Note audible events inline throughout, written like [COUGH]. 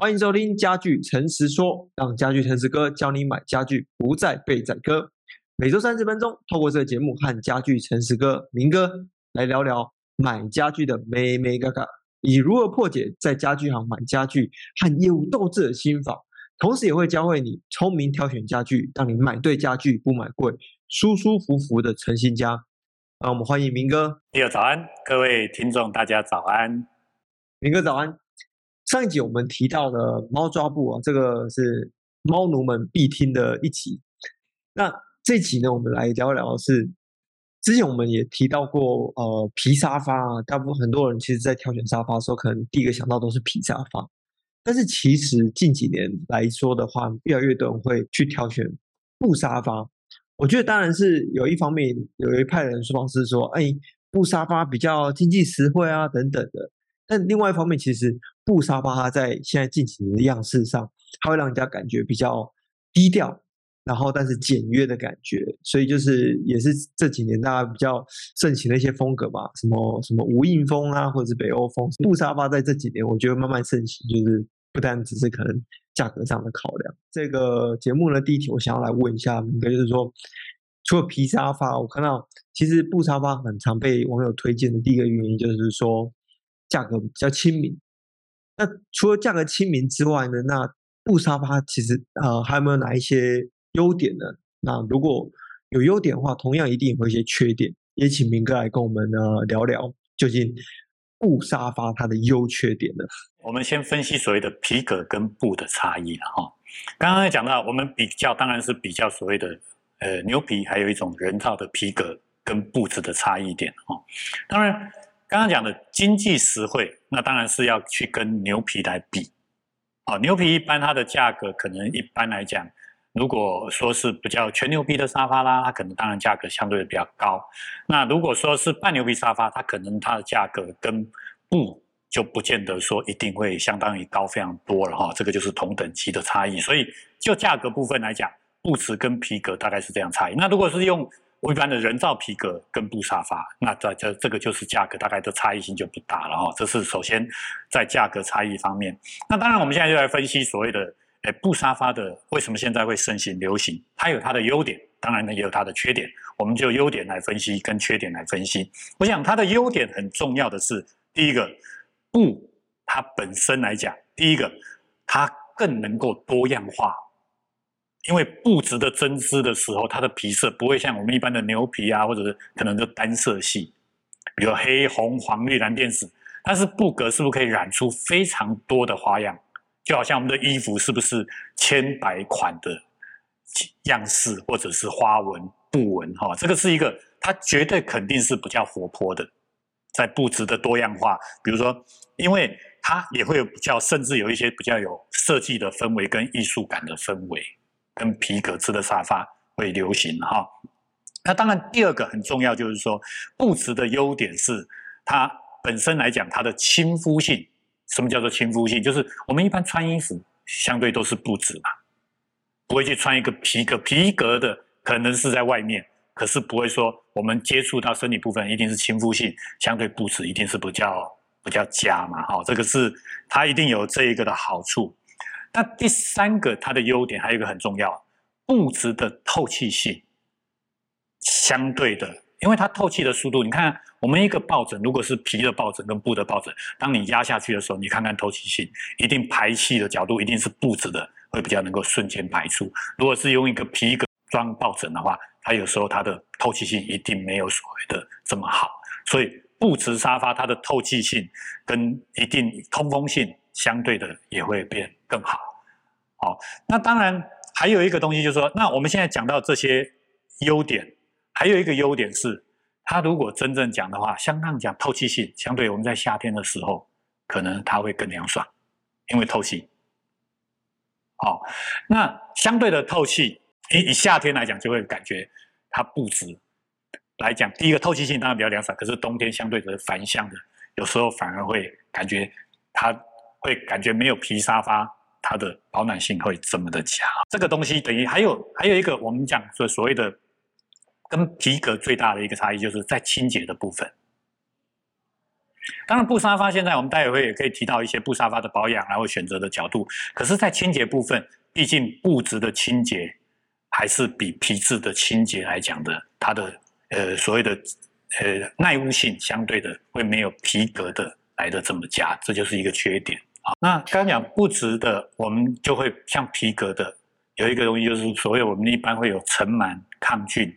欢迎收听家具诚实说，让家具诚实哥教你买家具不再被宰割。每周三十分钟，透过这个节目和家具诚实哥明哥来聊聊买家具的眉眉角角，以及如何破解在家具行买家具和业务斗智的心法。同时也会教会你聪明挑选家具，让你买对家具不买贵，舒舒服服的成新家。让我们欢迎明哥。你好，早安，各位听众，大家早安。明哥早安。上一集我们提到的猫抓布啊，这个是猫奴们必听的一集。那这集呢，我们来聊聊是，之前我们也提到过，呃，皮沙发啊，大部分很多人其实在挑选沙发的时候，可能第一个想到都是皮沙发。但是其实近几年来说的话，越来越多人会去挑选布沙发。我觉得当然是有一方面有一派人说法是说，哎，布沙发比较经济实惠啊，等等的。但另外一方面，其实布沙发它在现在近几年的样式上，它会让人家感觉比较低调，然后但是简约的感觉。所以就是也是这几年大家比较盛行的一些风格吧，什么什么无印风啊，或者是北欧风。布沙发在这几年我觉得慢慢盛行，就是。不单只是可能价格上的考量，这个节目呢，第一题我想要来问一下明哥，就是说，除了皮沙发，我看到其实布沙发很常被网友推荐的第一个原因就是说价格比较亲民。那除了价格亲民之外呢，那布沙发其实呃还有没有哪一些优点呢？那如果有优点的话，同样一定有一些缺点，也请明哥来跟我们呢聊聊究竟。布沙发它的优缺点呢？我们先分析所谓的皮革跟布的差异了哈。刚刚讲到，我们比较当然是比较所谓的呃牛皮，还有一种人造的皮革跟布质的差异点哈。当然，刚刚讲的经济实惠，那当然是要去跟牛皮来比。哦，牛皮一般它的价格可能一般来讲。如果说是比较全牛皮的沙发啦，它可能当然价格相对比较高。那如果说是半牛皮沙发，它可能它的价格跟布就不见得说一定会相当于高非常多了哈。这个就是同等级的差异。所以就价格部分来讲，布质跟皮革大概是这样差异。那如果是用我一般的人造皮革跟布沙发，那这这这个就是价格大概的差异性就不大了哈。这是首先在价格差异方面。那当然我们现在就来分析所谓的。诶，布沙发的为什么现在会盛行流行？它有它的优点，当然呢也有它的缺点。我们就优点来分析，跟缺点来分析。我想它的优点很重要的是，第一个，布它本身来讲，第一个它更能够多样化，因为布质的针织的时候，它的皮色不会像我们一般的牛皮啊，或者是可能就单色系，比如黑、红、黄、绿、蓝、靛、紫，但是布格是不是可以染出非常多的花样？就好像我们的衣服是不是千百款的样式，或者是花纹、布纹哈？这个是一个，它绝对肯定是比较活泼的，在布置的多样化。比如说，因为它也会有比较，甚至有一些比较有设计的氛围跟艺术感的氛围，跟皮革质的沙发会流行哈。那当然，第二个很重要就是说，布质的优点是它本身来讲，它的亲肤性。什么叫做亲肤性？就是我们一般穿衣服相对都是布质嘛，不会去穿一个皮革，皮革的可能是在外面，可是不会说我们接触到身体部分一定是亲肤性，相对布质一定是比较比较佳嘛。哈，这个是它一定有这一个的好处。那第三个它的优点还有一个很重要，布质的透气性相对的。因为它透气的速度，你看我们一个抱枕，如果是皮的抱枕跟布的抱枕，当你压下去的时候，你看看透气性，一定排气的角度一定是布质的会比较能够瞬间排出。如果是用一个皮革装抱枕的话，它有时候它的透气性一定没有所谓的这么好。所以布质沙发它的透气性跟一定通风性相对的也会变更好。好，那当然还有一个东西就是说，那我们现在讲到这些优点。还有一个优点是，它如果真正讲的话，相当讲透气性，相对我们在夏天的时候，可能它会更凉爽，因为透气。好，那相对的透气，以以夏天来讲，就会感觉它不止来讲，第一个透气性当然比较凉爽，可是冬天相对的反向的，有时候反而会感觉它会感觉没有皮沙发它的保暖性会这么的强。这个东西等于还有还有一个我们讲说所谓的。跟皮革最大的一个差异，就是在清洁的部分。当然布沙发现在我们待会也可以提到一些布沙发的保养，然后选择的角度。可是，在清洁部分，毕竟布质的清洁还是比皮质的清洁来讲的，它的呃所谓的呃耐污性相对的会没有皮革的来的这么佳，这就是一个缺点。好，那刚讲布质的，我们就会像皮革的，有一个东西就是所谓我们一般会有尘螨抗菌。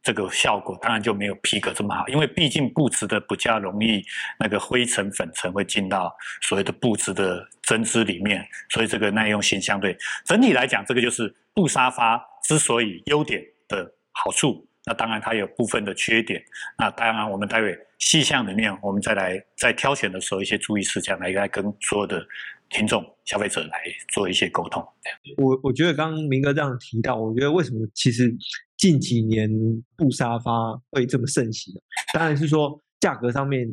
这个效果当然就没有皮革这么好，因为毕竟布质的比较容易那个灰尘粉尘会进到所谓的布质的针织里面，所以这个耐用性相对整体来讲，这个就是布沙发之所以优点的好处。那当然它有部分的缺点，那当然我们待会细项里面我们再来在挑选的时候一些注意事项来来跟所有的听众消费者来做一些沟通。我我觉得刚刚明哥这样提到，我觉得为什么其实。近几年布沙发会这么盛行，当然是说价格上面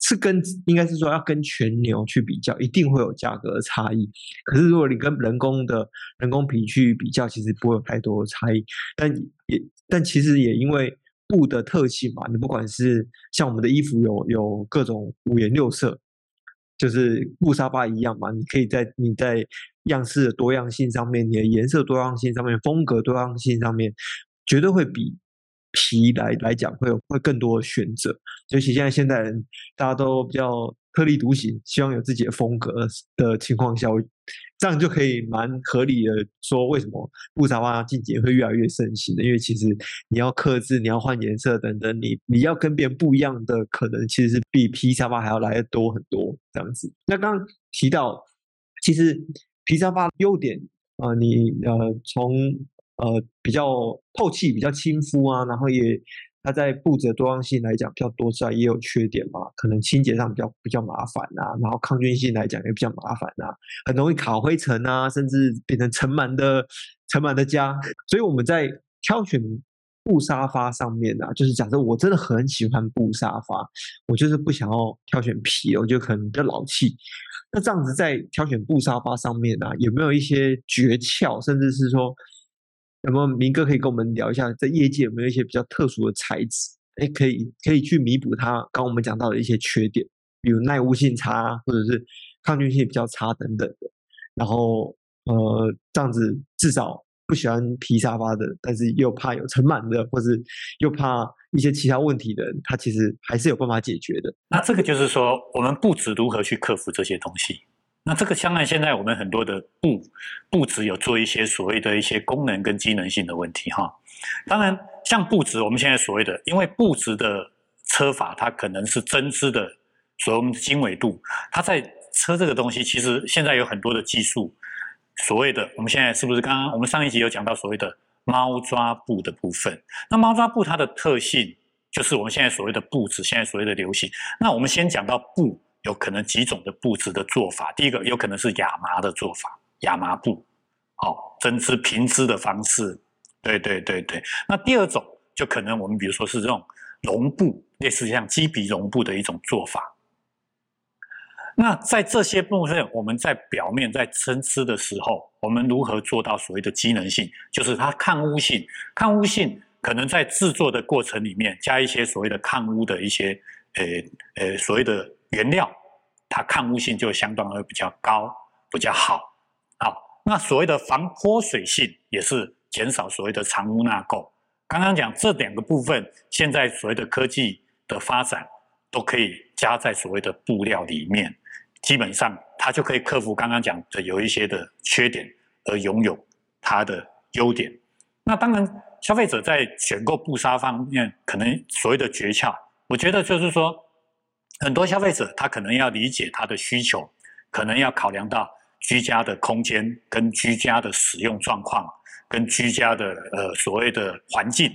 是跟应该是说要跟全牛去比较，一定会有价格的差异。可是如果你跟人工的人工皮去比较，其实不会有太多的差异。但也但其实也因为布的特性嘛，你不管是像我们的衣服有有各种五颜六色，就是布沙发一样嘛，你可以在你在样式的多样性上面，你的颜色多样性上面，风格多样性上面。绝对会比皮来来讲会有会更多的选择，尤其现在现代人大家都比较特立独行，希望有自己的风格的情况下，这样就可以蛮合理的说，为什么布沙发近几年会越来越盛行的？因为其实你要克制，你要换颜色等等，你你要跟别人不一样的可能，其实是比皮沙发还要来得多很多这样子。那刚提到，其实皮沙发优点啊、你呃从呃，比较透气，比较亲肤啊，然后也它在布质的多样性来讲比较多之外，也有缺点嘛，可能清洁上比较比较麻烦啊，然后抗菌性来讲也比较麻烦啊，很容易卡灰尘啊，甚至变成尘螨的尘螨的家。所以我们在挑选布沙发上面啊，就是假设我真的很喜欢布沙发，我就是不想要挑选皮，我觉得可能比较老气。那这样子在挑选布沙发上面啊，有没有一些诀窍，甚至是说？有没有明哥可以跟我们聊一下，在业界有没有一些比较特殊的材质？哎，可以可以去弥补它刚我们讲到的一些缺点，比如耐污性差，或者是抗菌性比较差等等的。然后呃，这样子至少不喜欢皮沙发的，但是又怕有尘螨的，或是又怕一些其他问题的人，他其实还是有办法解决的。那这个就是说，我们不止如何去克服这些东西？那这个相当现在我们很多的布布质有做一些所谓的一些功能跟机能性的问题哈。当然，像布质我们现在所谓的，因为布质的车法它可能是针织的，所以我们的经纬度，它在车这个东西，其实现在有很多的技术。所谓的我们现在是不是刚刚我们上一集有讲到所谓的猫抓布的部分？那猫抓布它的特性就是我们现在所谓的布质，现在所谓的流行。那我们先讲到布。有可能几种的布置的做法，第一个有可能是亚麻的做法，亚麻布，哦，针织平织的方式，对对对对。那第二种就可能我们比如说是这种绒布，类似像鸡皮绒布的一种做法。那在这些部分，我们在表面在针织的时候，我们如何做到所谓的机能性？就是它抗污性，抗污性可能在制作的过程里面加一些所谓的抗污的一些，呃呃，所谓的。原料它抗污性就相对而比较高，比较好。好，那所谓的防泼水性也是减少所谓的藏污纳垢。刚刚讲这两个部分，现在所谓的科技的发展都可以加在所谓的布料里面，基本上它就可以克服刚刚讲的有一些的缺点，而拥有它的优点。那当然，消费者在选购布纱方面，可能所谓的诀窍，我觉得就是说。很多消费者他可能要理解他的需求，可能要考量到居家的空间跟居家的使用状况，跟居家的呃所谓的环境。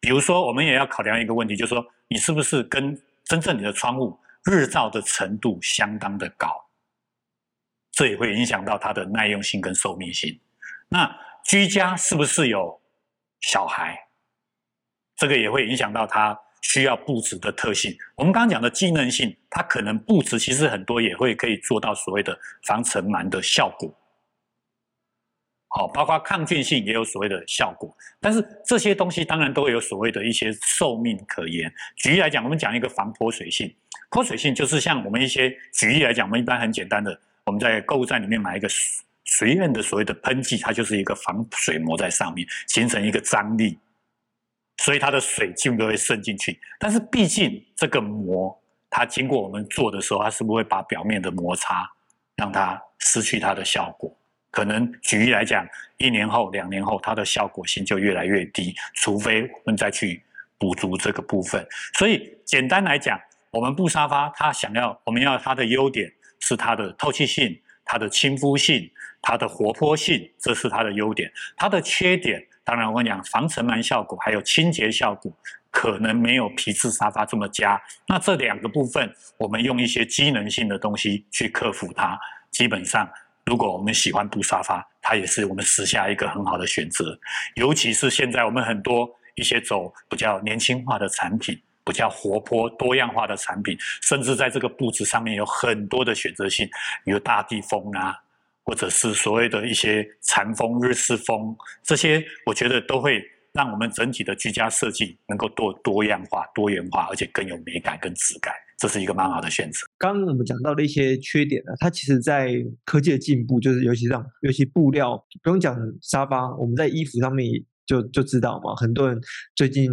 比如说，我们也要考量一个问题，就是说你是不是跟真正你的窗户日照的程度相当的高，这也会影响到它的耐用性跟寿命性。那居家是不是有小孩，这个也会影响到它。需要布置的特性，我们刚刚讲的机能性，它可能布置其实很多也会可以做到所谓的防尘螨的效果。好，包括抗菌性也有所谓的效果。但是这些东西当然都有所谓的一些寿命可言。举例来讲，我们讲一个防泼水性，泼水性就是像我们一些举例来讲，我们一般很简单的，我们在购物站里面买一个随便的所谓的喷剂，它就是一个防水膜在上面形成一个张力，所以它的水基本都会渗进去。但是毕竟这个膜，它经过我们做的时候，它是不是会把表面的摩擦让它失去它的效果？可能举例来讲，一年后、两年后，它的效果性就越来越低，除非我们再去补足这个部分。所以简单来讲，我们布沙发它想要，我们要它的优点是它的透气性、它的亲肤性、它的活泼性，这是它的优点。它的缺点，当然我跟你讲，防尘螨效果还有清洁效果，可能没有皮质沙发这么佳。那这两个部分，我们用一些机能性的东西去克服它，基本上。如果我们喜欢布沙发，它也是我们时下一个很好的选择。尤其是现在我们很多一些走比较年轻化的产品，比较活泼多样化的产品，甚至在这个布置上面有很多的选择性，比如大地风啊，或者是所谓的一些禅风、日式风，这些我觉得都会让我们整体的居家设计能够多多样化、多元化，而且更有美感跟质感。这是一个蛮好的选择。刚刚我们讲到的一些缺点呢，它其实，在科技的进步，就是尤其这样，尤其布料，不用讲沙发，我们在衣服上面就就知道嘛。很多人最近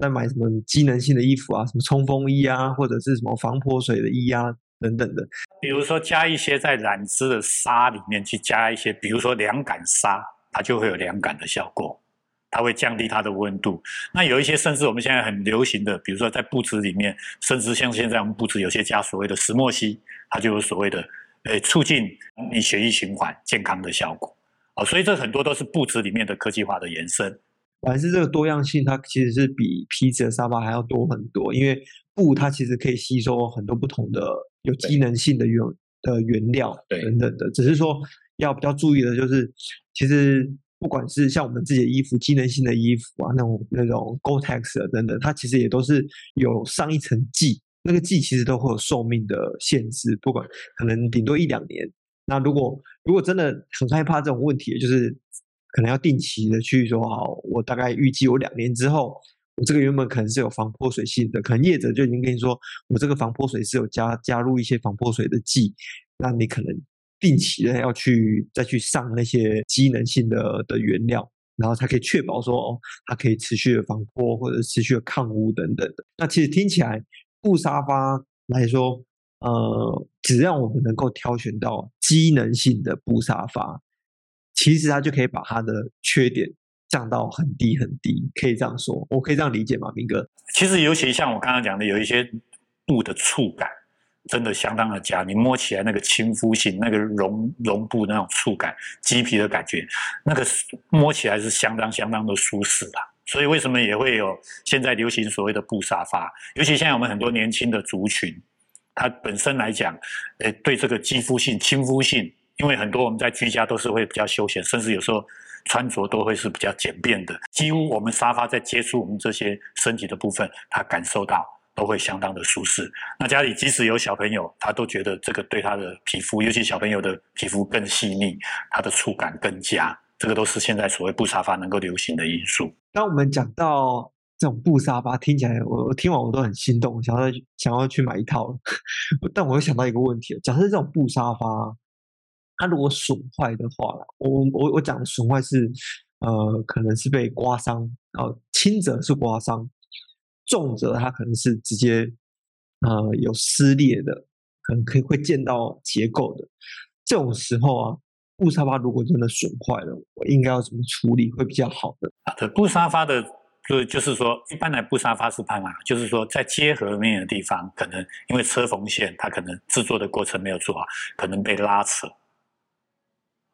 在买什么机能性的衣服啊，什么冲锋衣啊，或者是什么防泼水的衣啊等等的。比如说加一些在染织的纱里面去加一些，比如说凉感纱，它就会有凉感的效果。它会降低它的温度。那有一些甚至我们现在很流行的，比如说在布置里面，甚至像现在我们布置有些加所谓的石墨烯，它就有所谓的呃促进你血液循环健康的效果。啊，所以这很多都是布置里面的科技化的延伸。还是这个多样性，它其实是比皮质的沙发还要多很多，因为布它其实可以吸收很多不同的有机能性的原的原料等等的，只是说要比较注意的就是其实。不管是像我们自己的衣服，机能性的衣服啊，那种那种 Gore-Tex 的等等，它其实也都是有上一层剂，那个剂其实都会有寿命的限制，不管可能顶多一两年。那如果如果真的很害怕这种问题，就是可能要定期的去说，好，我大概预计我两年之后，我这个原本可能是有防泼水性的，可能业者就已经跟你说，我这个防泼水是有加加入一些防泼水的剂，那你可能。定期的要去再去上那些机能性的的原料，然后才可以确保说哦，它可以持续的防泼或者持续的抗污等等的。那其实听起来布沙发来说，呃，只要我们能够挑选到机能性的布沙发，其实它就可以把它的缺点降到很低很低，可以这样说，我可以这样理解吗，明哥？其实尤其像我刚刚讲的，有一些布的触感。真的相当的佳，你摸起来那个亲肤性，那个绒绒布那种触感，鸡皮的感觉，那个摸起来是相当相当的舒适的。所以为什么也会有现在流行所谓的布沙发？尤其现在我们很多年轻的族群，它本身来讲，诶，对这个肌肤性、亲肤性，因为很多我们在居家都是会比较休闲，甚至有时候穿着都会是比较简便的。几乎我们沙发在接触我们这些身体的部分，它感受到。都会相当的舒适。那家里即使有小朋友，他都觉得这个对他的皮肤，尤其小朋友的皮肤更细腻，它的触感更佳。这个都是现在所谓布沙发能够流行的因素。当我们讲到这种布沙发，听起来我我听完我都很心动，想要想要去买一套。[LAUGHS] 但我又想到一个问题：假设这种布沙发，它如果损坏的话，我我我讲的损坏是呃，可能是被刮伤，呃，轻则是刮伤。重则它可能是直接，呃，有撕裂的，可能可以会见到结构的。这种时候啊，布沙发如果真的损坏了，我应该要怎么处理会比较好的？好的，布沙发的，就就是说，一般来布沙发是怕嘛，就是说在接合面的地方，可能因为车缝线，它可能制作的过程没有做好，可能被拉扯，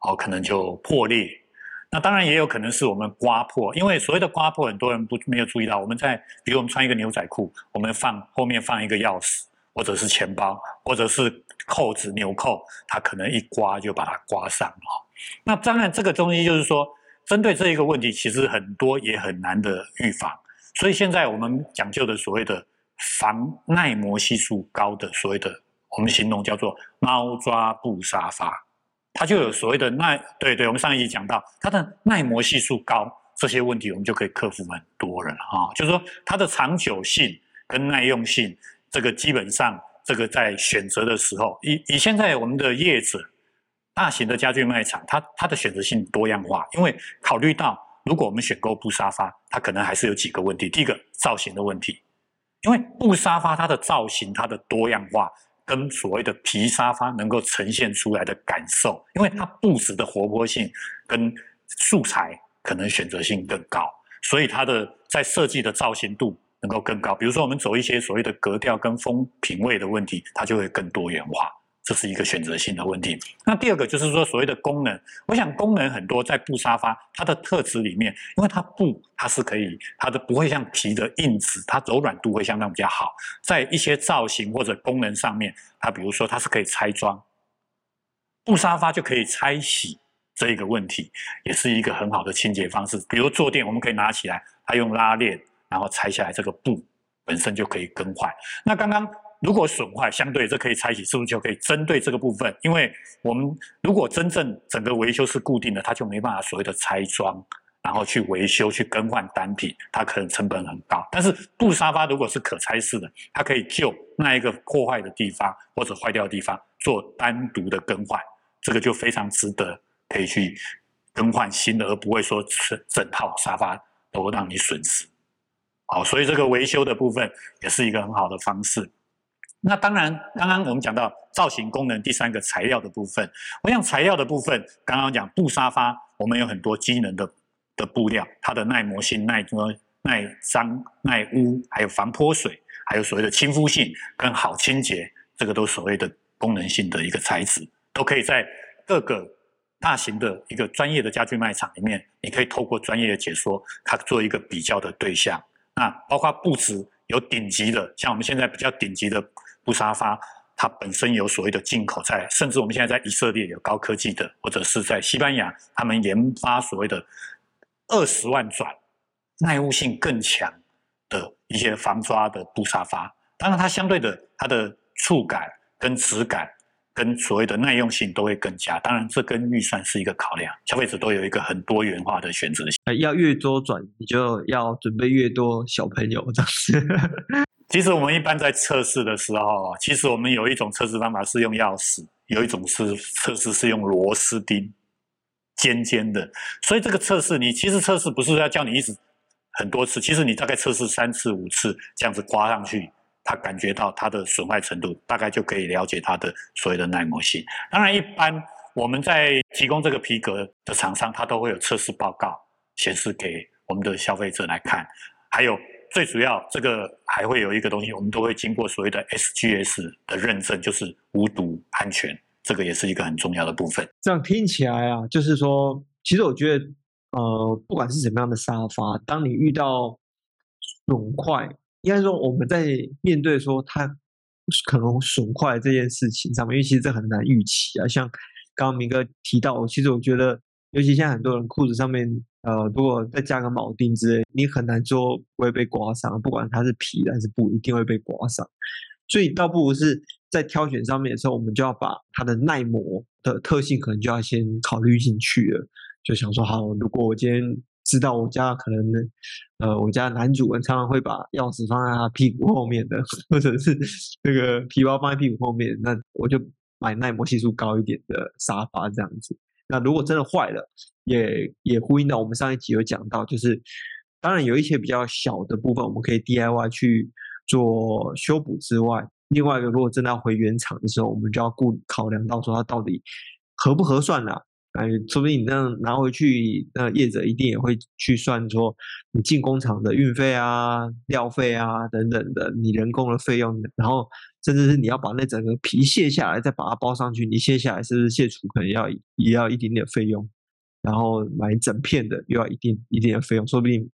哦，可能就破裂。那当然也有可能是我们刮破，因为所谓的刮破，很多人不没有注意到。我们在比如我们穿一个牛仔裤，我们放后面放一个钥匙，或者是钱包，或者是扣子纽扣，它可能一刮就把它刮伤了。那当然这个东西就是说，针对这一个问题，其实很多也很难的预防。所以现在我们讲究的所谓的防耐磨系数高的所谓的，我们形容叫做猫抓布沙发。它就有所谓的耐，对对，我们上一集讲到它的耐磨系数高，这些问题我们就可以克服很多了啊。就是说它的长久性跟耐用性，这个基本上这个在选择的时候，以以现在我们的业者，大型的家具卖场，它它的选择性多样化，因为考虑到如果我们选购布沙发，它可能还是有几个问题。第一个造型的问题，因为布沙发它的造型它的多样化。跟所谓的皮沙发能够呈现出来的感受，因为它布置的活泼性跟素材可能选择性更高，所以它的在设计的造型度能够更高。比如说，我们走一些所谓的格调跟风品味的问题，它就会更多元化。这是一个选择性的问题。那第二个就是说，所谓的功能，我想功能很多，在布沙发它的特质里面，因为它布它是可以，它的不会像皮的硬质，它柔软度会相当比较好。在一些造型或者功能上面，它比如说它是可以拆装，布沙发就可以拆洗，这一个问题也是一个很好的清洁方式。比如坐垫，我们可以拿起来，它用拉链，然后拆下来，这个布本身就可以更换。那刚刚。如果损坏，相对这可以拆洗，是不是就可以针对这个部分？因为我们如果真正整个维修是固定的，它就没办法所谓的拆装，然后去维修、去更换单品，它可能成本很高。但是布沙发如果是可拆式的，它可以就那一个破坏的地方或者坏掉的地方做单独的更换，这个就非常值得可以去更换新的，而不会说整整套沙发都让你损失。好，所以这个维修的部分也是一个很好的方式。那当然，刚刚我们讲到造型功能，第三个材料的部分。我想材料的部分，刚刚讲布沙发，我们有很多机能的的布料，它的耐磨性、耐磨、耐脏、耐污，还有防泼水，还有所谓的亲肤性跟好清洁，这个都所谓的功能性的一个材质，都可以在各个大型的一个专业的家具卖场里面，你可以透过专业的解说，它做一个比较的对象。那包括布质有顶级的，像我们现在比较顶级的。布沙发，它本身有所谓的进口在，甚至我们现在在以色列有高科技的，或者是在西班牙，他们研发所谓的二十万转耐污性更强的一些防抓的布沙发。当然，它相对的它的触感跟质感跟所谓的耐用性都会更佳。当然，这跟预算是一个考量，消费者都有一个很多元化的选择性。要越多转，你就要准备越多小朋友这样子。其实我们一般在测试的时候，其实我们有一种测试方法是用钥匙，有一种是测试是用螺丝钉，尖尖的。所以这个测试，你其实测试不是要叫你一直很多次，其实你大概测试三次五次这样子刮上去，它感觉到它的损坏程度，大概就可以了解它的所谓的耐磨性。当然，一般我们在提供这个皮革的厂商，它都会有测试报告显示给我们的消费者来看，还有。最主要，这个还会有一个东西，我们都会经过所谓的 SGS 的认证，就是无毒安全，这个也是一个很重要的部分。这样听起来啊，就是说，其实我觉得，呃，不管是什么样的沙发，当你遇到损坏，应该说我们在面对说它可能损坏这件事情上面，因为其实这很难预期啊。像刚刚明哥提到，其实我觉得，尤其现在很多人裤子上面。呃，如果再加个铆钉之类，你很难说不会被刮伤。不管它是皮还是布，一定会被刮伤。所以倒不如是在挑选上面的时候，我们就要把它的耐磨的特性可能就要先考虑进去了。就想说，好，如果我今天知道我家可能，呃，我家男主人常常会把钥匙放在他屁股后面的，或者是那个皮包放在屁股后面，那我就买耐磨系数高一点的沙发这样子。那如果真的坏了，也也呼应到我们上一集有讲到，就是当然有一些比较小的部分，我们可以 DIY 去做修补之外，另外一个如果真的要回原厂的时候，我们就要顾考量到说它到底合不合算啦。哎，说不定你那样拿回去，那业者一定也会去算说你进工厂的运费啊、料费啊等等的，你人工的费用，然后甚至是你要把那整个皮卸下来再把它包上去，你卸下来是不是卸除可能要也要一点点费用，然后买整片的又要一定一定的费用，说不定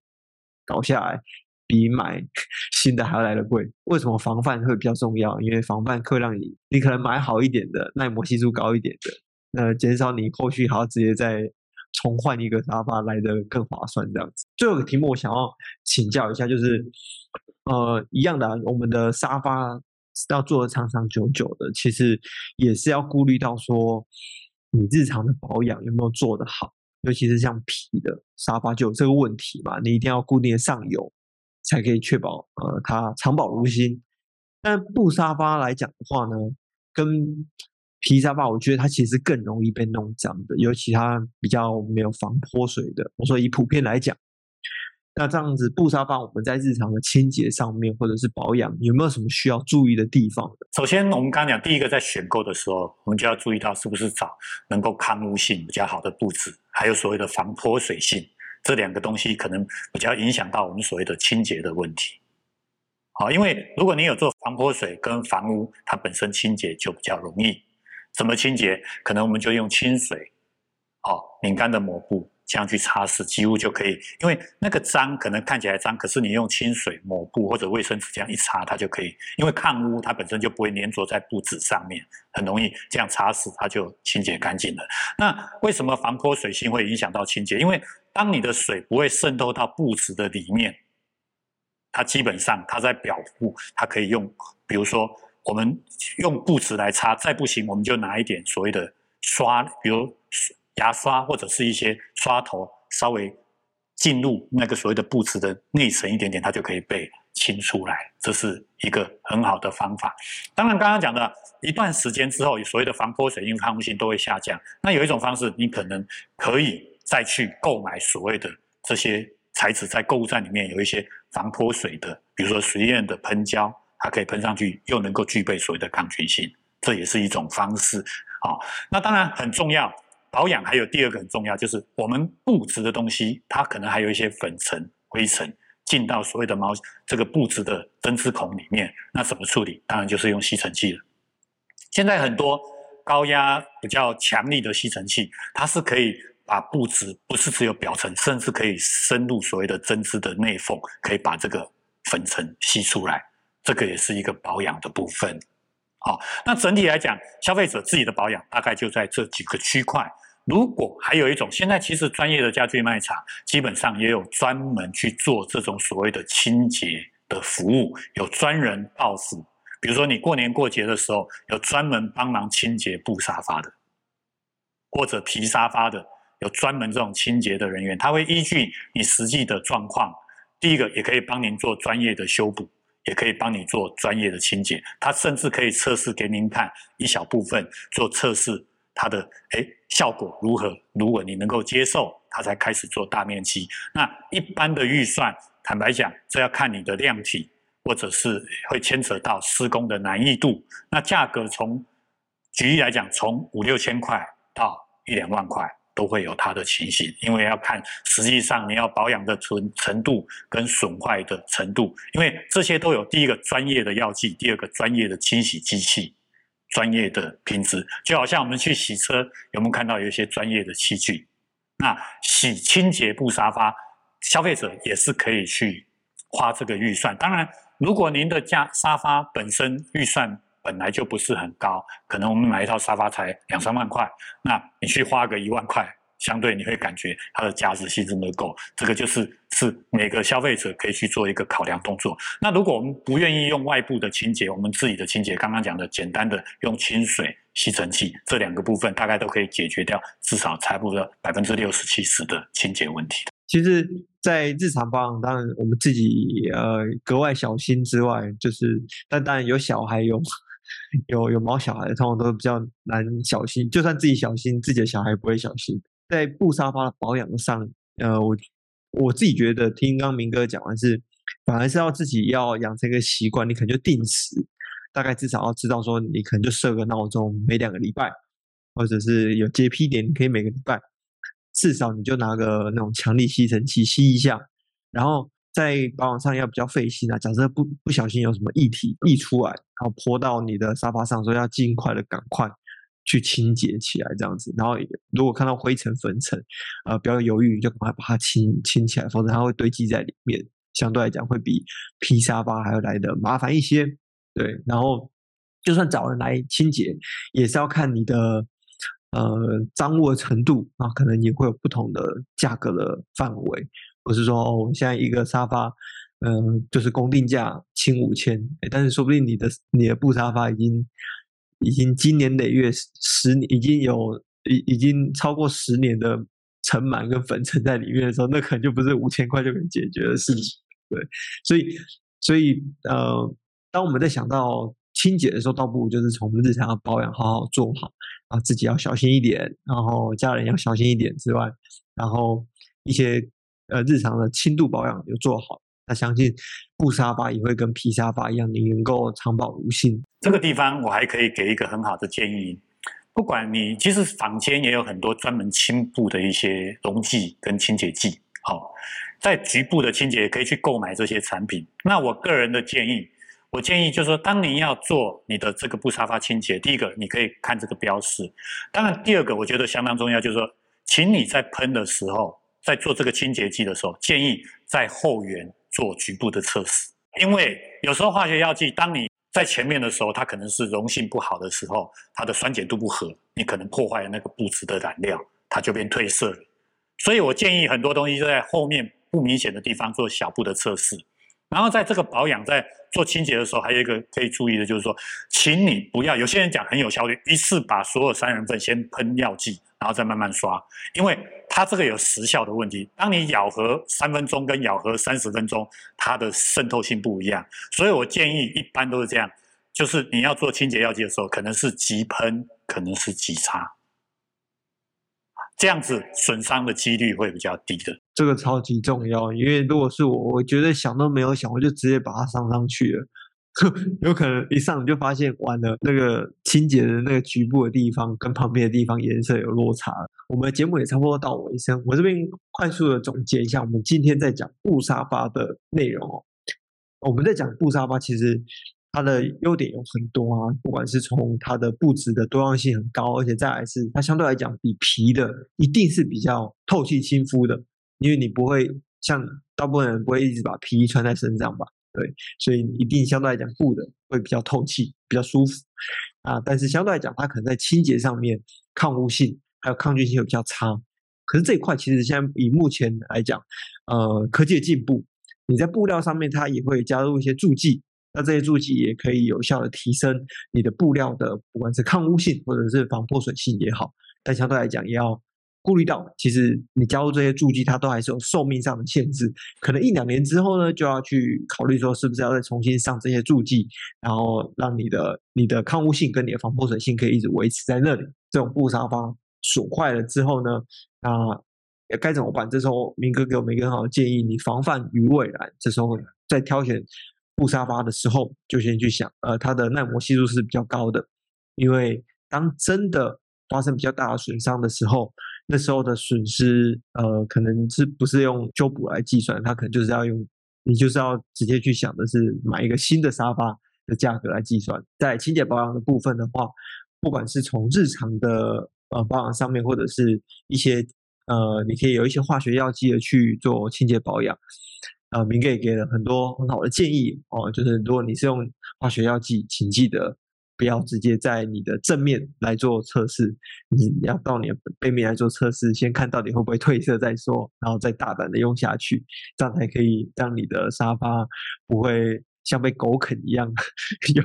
搞下来比买 [LAUGHS] 新的还要来得贵。为什么防范会比较重要？因为防范会让你你可能买好一点的，耐磨系数高一点的。那减少你后续还要直接再重换一个沙发来得更划算这样子。最后一个题目我想要请教一下，就是呃一样的、我们的沙发要做的长长久久的，其实也是要顾虑到说，你日常的保养有没有做得好？尤其是像皮的沙发就有这个问题嘛，你一定要固定上油，才可以确保呃它长保如新。但布沙发来讲的话呢，跟皮沙发，我觉得它其实更容易被弄脏的，尤其它比较没有防泼水的。我说以普遍来讲。那这样子布沙发，我们在日常的清洁上面或者是保养，有没有什么需要注意的地方？首先，我们刚刚讲，第一个在选购的时候，我们就要注意到是不是找能够抗污性比较好的布质，还有所谓的防泼水性，这两个东西可能比较影响到我们所谓的清洁的问题。好，因为如果你有做防泼水跟防污，它本身清洁就比较容易。怎么清洁？可能我们就用清水，哦，拧干的抹布。这样去擦拭，几乎就可以。因为那个脏可能看起来脏，可是你用清水抹布或者卫生纸这样一擦，它就可以。因为抗污，它本身就不会粘着在布纸上面，很容易这样擦拭，它就清洁干净了。那为什么防泼水性会影响到清洁？因为当你的水不会渗透到布纸的里面，它基本上它在表布，它可以用，比如说我们用布纸来擦，再不行我们就拿一点所谓的刷，比如。牙刷或者是一些刷头，稍微进入那个所谓的布质的内层一点点，它就可以被清出来。这是一个很好的方法。当然，刚刚讲的一段时间之后，所谓的防泼水因为、抗污性都会下降。那有一种方式，你可能可以再去购买所谓的这些材质，在购物站里面有一些防泼水的，比如说实验的喷胶，它可以喷上去，又能够具备所谓的抗菌性，这也是一种方式。好，那当然很重要。保养还有第二个很重要，就是我们布质的东西，它可能还有一些粉尘、灰尘进到所谓的毛这个布质的针织孔里面，那怎么处理？当然就是用吸尘器了。现在很多高压比较强力的吸尘器，它是可以把布质不是只有表层，甚至可以深入所谓的针织的内缝，可以把这个粉尘吸出来。这个也是一个保养的部分。好，那整体来讲，消费者自己的保养大概就在这几个区块。如果还有一种，现在其实专业的家具卖场基本上也有专门去做这种所谓的清洁的服务，有专人到府。比如说你过年过节的时候，有专门帮忙清洁布沙发的，或者皮沙发的，有专门这种清洁的人员，他会依据你实际的状况，第一个也可以帮您做专业的修补。也可以帮你做专业的清洁，它甚至可以测试给您看一小部分做测试，它的诶效果如何？如果你能够接受，它才开始做大面积。那一般的预算，坦白讲，这要看你的量体，或者是会牵扯到施工的难易度。那价格从举例来讲，从五六千块到一两万块。都会有它的情形，因为要看实际上你要保养的程程度跟损坏的程度，因为这些都有第一个专业的药剂，第二个专业的清洗机器，专业的品质，就好像我们去洗车，有没有看到有一些专业的器具？那洗清洁布沙发，消费者也是可以去花这个预算。当然，如果您的家沙发本身预算，本来就不是很高，可能我们买一套沙发才两三万块，那你去花个一万块，相对你会感觉它的价值性真的够。这个就是是每个消费者可以去做一个考量动作。那如果我们不愿意用外部的清洁，我们自己的清洁，刚刚讲的简单的用清水、吸尘器这两个部分，大概都可以解决掉至少差不多百分之六十七十的清洁问题。其实，在日常保养，当然我们自己呃格外小心之外，就是但当然有小孩有。有有毛小孩的，通常都比较难小心。就算自己小心，自己的小孩不会小心。在布沙发的保养上，呃，我我自己觉得，听刚明哥讲完是，反而是要自己要养成一个习惯，你可能就定时，大概至少要知道说，你可能就设个闹钟，每两个礼拜，或者是有洁癖点，你可以每个礼拜，至少你就拿个那种强力吸尘器吸一下，然后。在保养上要比较费心啊，假设不不小心有什么液体溢出来，然后泼到你的沙发上，所以要尽快的赶快去清洁起来，这样子。然后如果看到灰尘粉尘，呃，不要犹豫，就赶快把它清清起来，否则它会堆积在里面，相对来讲会比皮沙发还要来的麻烦一些。对，然后就算找人来清洁，也是要看你的呃脏污的程度啊，可能也会有不同的价格的范围。不是说哦，现在一个沙发，嗯、呃，就是公定价清五千，但是说不定你的你的布沙发已经已经经年累月十年已经有已已经超过十年的尘螨跟粉尘在里面的时候，那可能就不是五千块就可以解决的事情。对，所以所以呃，当我们在想到清洁的时候，倒不如就是从日常的保养好好做好啊，自己要小心一点，然后家人要小心一点之外，然后一些呃日常的轻度保养就做好。那相信布沙发也会跟皮沙发一样，你能够长保如新。这个地方我还可以给一个很好的建议，不管你其实坊间也有很多专门清布的一些溶剂跟清洁剂，好，在局部的清洁也可以去购买这些产品。那我个人的建议，我建议就是说，当你要做你的这个布沙发清洁，第一个你可以看这个标示，当然第二个我觉得相当重要，就是说，请你在喷的时候，在做这个清洁剂的时候，建议在后缘。做局部的测试，因为有时候化学药剂，当你在前面的时候，它可能是溶性不好的时候，它的酸碱度不合，你可能破坏了那个布置的染料，它就变褪色了。所以我建议很多东西就在后面不明显的地方做小步的测试。然后在这个保养在做清洁的时候，还有一个可以注意的就是说，请你不要有些人讲很有效率，一次把所有三人份先喷药剂。然后再慢慢刷，因为它这个有时效的问题。当你咬合三分钟跟咬合三十分钟，它的渗透性不一样。所以我建议一般都是这样，就是你要做清洁药剂的时候，可能是急喷，可能是急擦，这样子损伤的几率会比较低的。这个超级重要，因为如果是我，我觉得想都没有想，我就直接把它上上去了。[LAUGHS] 有可能一上就发现完了，那个清洁的那个局部的地方跟旁边的地方颜色有落差。我们的节目也差不多到尾声，我这边快速的总结一下，我们今天在讲布沙发的内容哦。我们在讲布沙发，其实它的优点有很多啊，不管是从它的布质的多样性很高，而且再来是它相对来讲比皮的一定是比较透气亲肤的，因为你不会像大部分人不会一直把皮衣穿在身上吧。对，所以一定相对来讲，布的会比较透气，比较舒服啊。但是相对来讲，它可能在清洁上面抗污性还有抗菌性会比较差。可是这一块其实现在以目前来讲，呃，科技的进步，你在布料上面它也会加入一些助剂，那这些助剂也可以有效的提升你的布料的不管是抗污性或者是防破损性也好。但相对来讲，也要。顾虑到，其实你加入这些助剂，它都还是有寿命上的限制，可能一两年之后呢，就要去考虑说是不是要再重新上这些助剂，然后让你的你的抗污性跟你的防破损性可以一直维持在那里。这种布沙发损坏了之后呢，那该怎么办？这时候明哥给我们一个很好的建议，你防范于未然。这时候再挑选布沙发的时候，就先去想，呃，它的耐磨系数是比较高的，因为当真的发生比较大的损伤的时候。那时候的损失，呃，可能是不是用修补来计算，它可能就是要用，你就是要直接去想的是买一个新的沙发的价格来计算。在清洁保养的部分的话，不管是从日常的呃保养上面，或者是一些呃，你可以有一些化学药剂的去做清洁保养，呃，明哥也给了很多很好的建议哦，就是如果你是用化学药剂，请记得。不要直接在你的正面来做测试，你要到你的背面来做测试，先看到底会不会褪色再说，然后再大胆的用下去，这样才可以让你的沙发不会像被狗啃一样 [LAUGHS] 有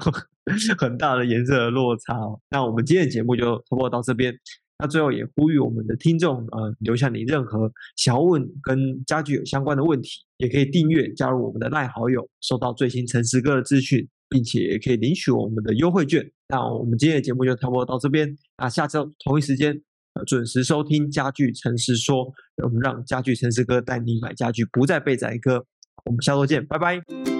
很大的颜色的落差。那我们今天的节目就差不多到这边。那最后也呼吁我们的听众，呃，留下你任何想要问跟家具有相关的问题，也可以订阅加入我们的赖好友，收到最新诚实哥的资讯。并且也可以领取我们的优惠券。那我们今天的节目就差不多到这边。那下周同一时间，呃，准时收听《家具诚实说》，我们让家具诚实哥带你买家具，不再被宰割。我们下周见，拜拜。